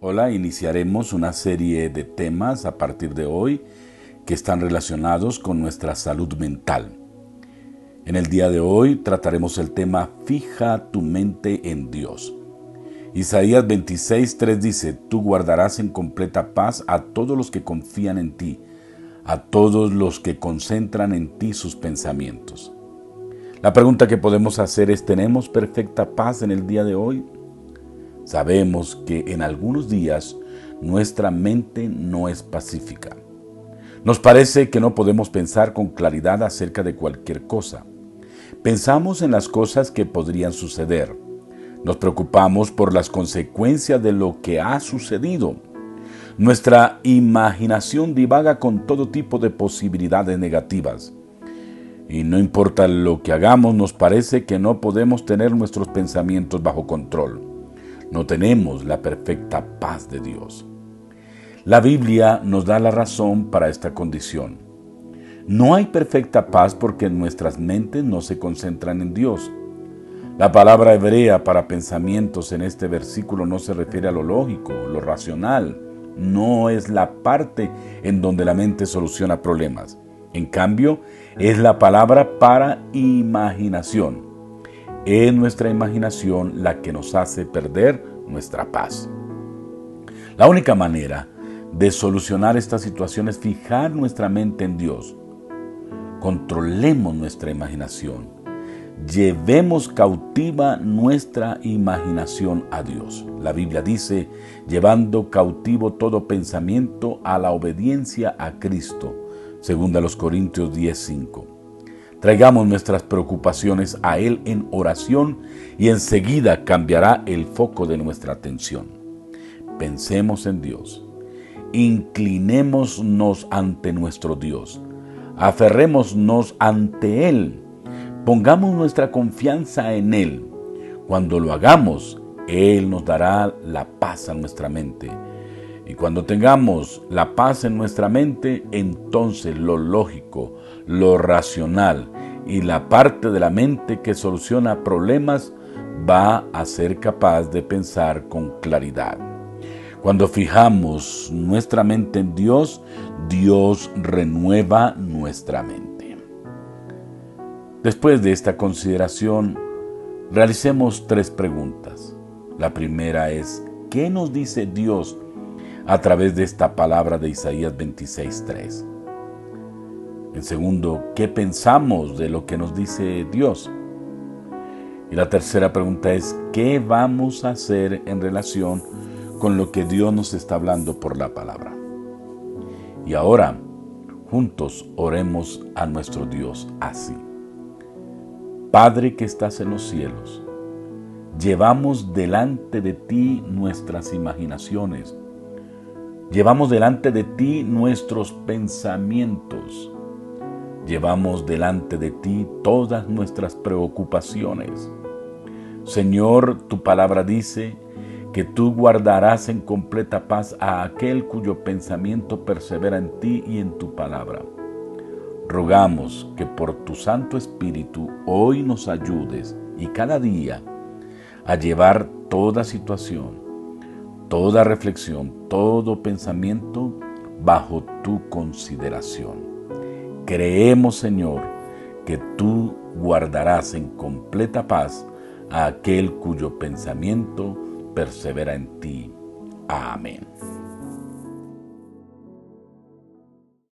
Hola, iniciaremos una serie de temas a partir de hoy que están relacionados con nuestra salud mental. En el día de hoy trataremos el tema Fija tu mente en Dios. Isaías 26:3 dice, Tú guardarás en completa paz a todos los que confían en ti, a todos los que concentran en ti sus pensamientos. La pregunta que podemos hacer es, ¿tenemos perfecta paz en el día de hoy? Sabemos que en algunos días nuestra mente no es pacífica. Nos parece que no podemos pensar con claridad acerca de cualquier cosa. Pensamos en las cosas que podrían suceder. Nos preocupamos por las consecuencias de lo que ha sucedido. Nuestra imaginación divaga con todo tipo de posibilidades negativas. Y no importa lo que hagamos, nos parece que no podemos tener nuestros pensamientos bajo control no tenemos la perfecta paz de Dios. La Biblia nos da la razón para esta condición. No hay perfecta paz porque nuestras mentes no se concentran en Dios. La palabra hebrea para pensamientos en este versículo no se refiere a lo lógico, lo racional. No es la parte en donde la mente soluciona problemas. En cambio, es la palabra para imaginación. Es nuestra imaginación la que nos hace perder nuestra paz. La única manera de solucionar esta situación es fijar nuestra mente en Dios. Controlemos nuestra imaginación. Llevemos cautiva nuestra imaginación a Dios. La Biblia dice, llevando cautivo todo pensamiento a la obediencia a Cristo, según a los Corintios 10:5. Traigamos nuestras preocupaciones a Él en oración y enseguida cambiará el foco de nuestra atención. Pensemos en Dios. Inclinémonos ante nuestro Dios. Aferrémonos ante Él. Pongamos nuestra confianza en Él. Cuando lo hagamos, Él nos dará la paz a nuestra mente. Y cuando tengamos la paz en nuestra mente, entonces lo lógico, lo racional y la parte de la mente que soluciona problemas va a ser capaz de pensar con claridad. Cuando fijamos nuestra mente en Dios, Dios renueva nuestra mente. Después de esta consideración, realicemos tres preguntas. La primera es, ¿qué nos dice Dios a través de esta palabra de Isaías 26.3? En segundo, ¿qué pensamos de lo que nos dice Dios? Y la tercera pregunta es, ¿qué vamos a hacer en relación con lo que Dios nos está hablando por la palabra? Y ahora, juntos oremos a nuestro Dios así. Padre que estás en los cielos, llevamos delante de ti nuestras imaginaciones, llevamos delante de ti nuestros pensamientos, llevamos delante de ti todas nuestras preocupaciones. Señor, tu palabra dice que tú guardarás en completa paz a aquel cuyo pensamiento persevera en ti y en tu palabra. Rogamos que por tu Santo Espíritu hoy nos ayudes y cada día a llevar toda situación, toda reflexión, todo pensamiento bajo tu consideración. Creemos, Señor, que tú guardarás en completa paz a aquel cuyo pensamiento persevera en ti. Amén.